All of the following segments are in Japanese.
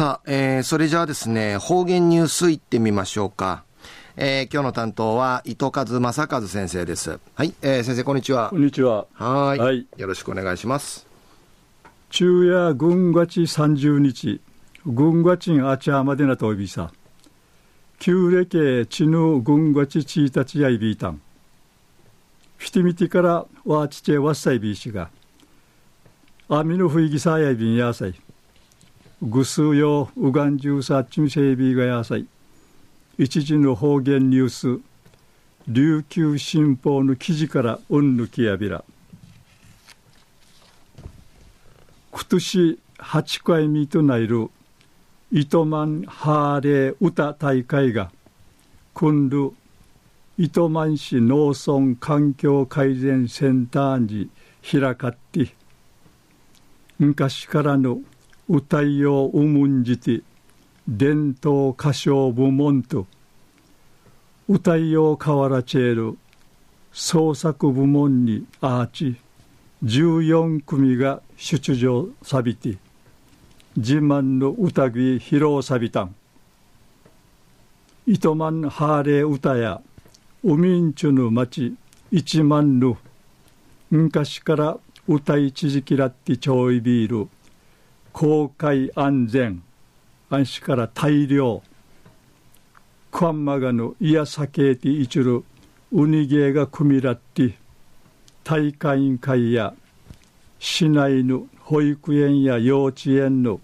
さあ、えー、それじゃあですね、方言ニュースいってみましょうか。えー、今日の担当は糸数正和先生です。はい、えー、先生こんにちは。こんにちは。はいはい。よろしくお願いします。昼夜軍月三十日、軍月あちゃまでなとびさ。旧暦ちぬ軍月ちいたちやいびいたん。フィティミティからわちちえわっさいびいしが。あみのふいぎさやいびんやさい。ぐすうようがんじゅうさちみせいびがやさい一時の方言ニュース。琉球新報の記事からうんぬきやびら。今年8回目となる。糸満ハーレー歌大会が。今度。糸満市農村環境改善センターに開かって。昔からの歌いようむんじて伝統歌唱部門と歌いようかわらちえる創作部門にアーチ14組が出場さびて自慢の歌ぎ披露さびたん。糸満ハーレー歌やウミンチュの町一万の昔から歌い続きらってちょいビール。公開安全安心から大量クワンマガのイヤサケーティイチュルウニゲーが組みらって大会委員会や市内の保育園や幼稚園の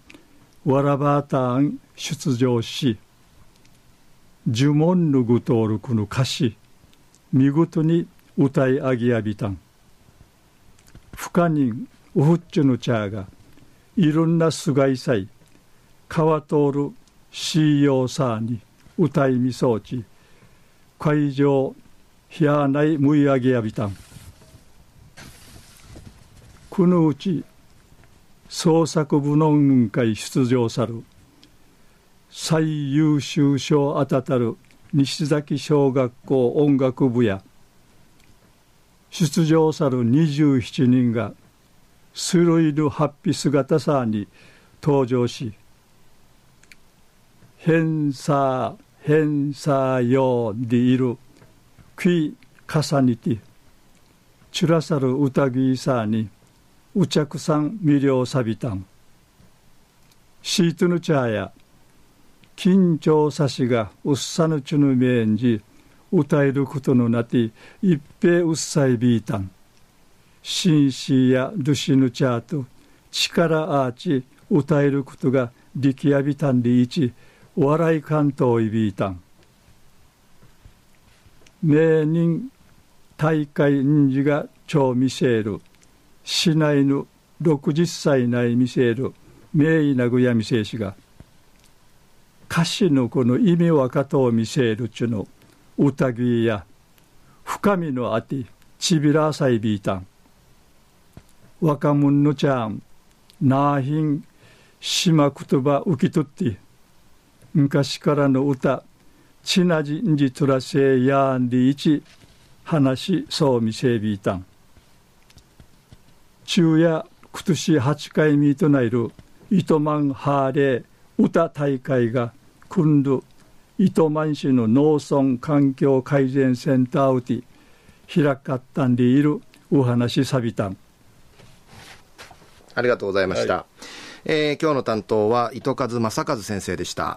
わらばーターン出場し呪文のぐとおるこの歌詞見事に歌い上げやびたん。不可人ウフッチュのチャーがいろんな菅井祭川通るシーヨーサーに歌いみそうち会場ひやないむい上げやびたん。このうち創作部の運会出場さる最優秀賞あたたる西崎小学校音楽部や出場さる27人がスルイルハッピ姿さに登場し「変さ変さよでいる。クイ重ねてチュラサル歌ぎさにうちゃくさん魅了さびたん。シートヌチャーや緊張さしがうっさぬちゅぬめんじ歌えることのなて一平うっさいびいたん。シンシーやドゥシヌチャーと力アーチ歌えることが力やびたんでいち笑い関東いびいたん。名人大会人事が超見せる市内の60歳内見せる名医なぐや見せしが。歌詞のこの意味わかとを見せるちゅの。宴や深みのあてちびらさいびいたん。若者のちゃん。なあひん島言葉受け取って昔からの歌ちなじんじとらせやんでいち話そうみせびいたん。昼夜今年8回目となる糸満ハーレー歌大会が今度糸満市の農村環境改善センターうて開かったんでいるお話さびたん。ありがとうございました。はい、えー、今日の担当は糸数正和先生でした。